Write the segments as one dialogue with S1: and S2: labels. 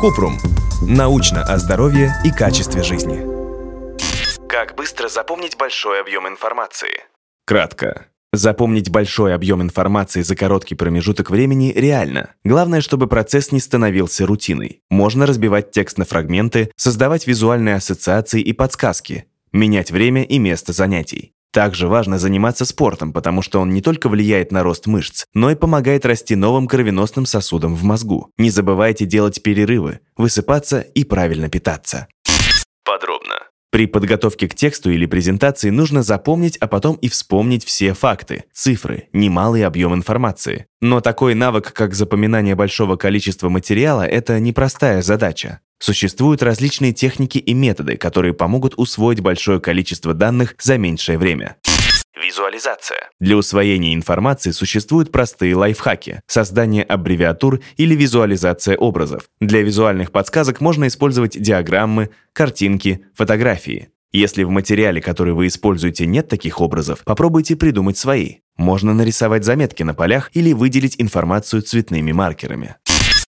S1: Купрум. Научно о здоровье и качестве жизни.
S2: Как быстро запомнить большой объем информации?
S1: Кратко. Запомнить большой объем информации за короткий промежуток времени реально. Главное, чтобы процесс не становился рутиной. Можно разбивать текст на фрагменты, создавать визуальные ассоциации и подсказки, менять время и место занятий. Также важно заниматься спортом, потому что он не только влияет на рост мышц, но и помогает расти новым кровеносным сосудам в мозгу. Не забывайте делать перерывы, высыпаться и правильно питаться.
S2: Подробно.
S1: При подготовке к тексту или презентации нужно запомнить, а потом и вспомнить все факты, цифры, немалый объем информации. Но такой навык, как запоминание большого количества материала, это непростая задача. Существуют различные техники и методы, которые помогут усвоить большое количество данных за меньшее время.
S2: Визуализация.
S1: Для усвоения информации существуют простые лайфхаки, создание аббревиатур или визуализация образов. Для визуальных подсказок можно использовать диаграммы, картинки, фотографии. Если в материале, который вы используете, нет таких образов, попробуйте придумать свои. Можно нарисовать заметки на полях или выделить информацию цветными маркерами.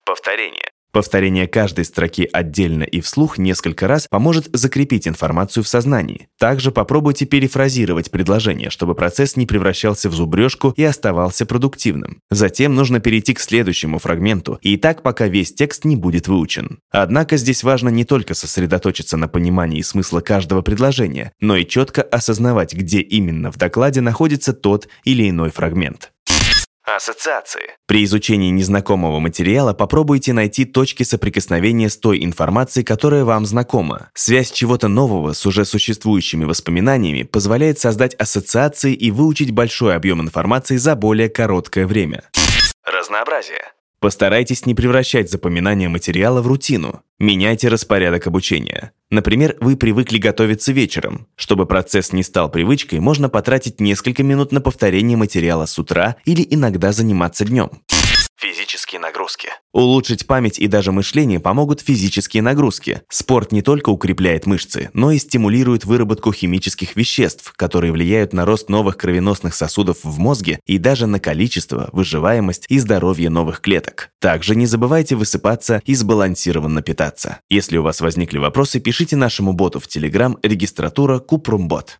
S2: Повторение.
S1: Повторение каждой строки отдельно и вслух несколько раз поможет закрепить информацию в сознании. Также попробуйте перефразировать предложение, чтобы процесс не превращался в зубрежку и оставался продуктивным. Затем нужно перейти к следующему фрагменту, и так пока весь текст не будет выучен. Однако здесь важно не только сосредоточиться на понимании смысла каждого предложения, но и четко осознавать, где именно в докладе находится тот или иной фрагмент.
S2: Ассоциации.
S1: При изучении незнакомого материала попробуйте найти точки соприкосновения с той информацией, которая вам знакома. Связь чего-то нового с уже существующими воспоминаниями позволяет создать ассоциации и выучить большой объем информации за более короткое время.
S2: Разнообразие.
S1: Постарайтесь не превращать запоминание материала в рутину. Меняйте распорядок обучения. Например, вы привыкли готовиться вечером. Чтобы процесс не стал привычкой, можно потратить несколько минут на повторение материала с утра или иногда заниматься днем.
S2: Физические нагрузки.
S1: Улучшить память и даже мышление помогут физические нагрузки. Спорт не только укрепляет мышцы, но и стимулирует выработку химических веществ, которые влияют на рост новых кровеносных сосудов в мозге и даже на количество, выживаемость и здоровье новых клеток. Также не забывайте высыпаться и сбалансированно питаться. Если у вас возникли вопросы, пишите нашему боту в Telegram регистратура Купрумбот.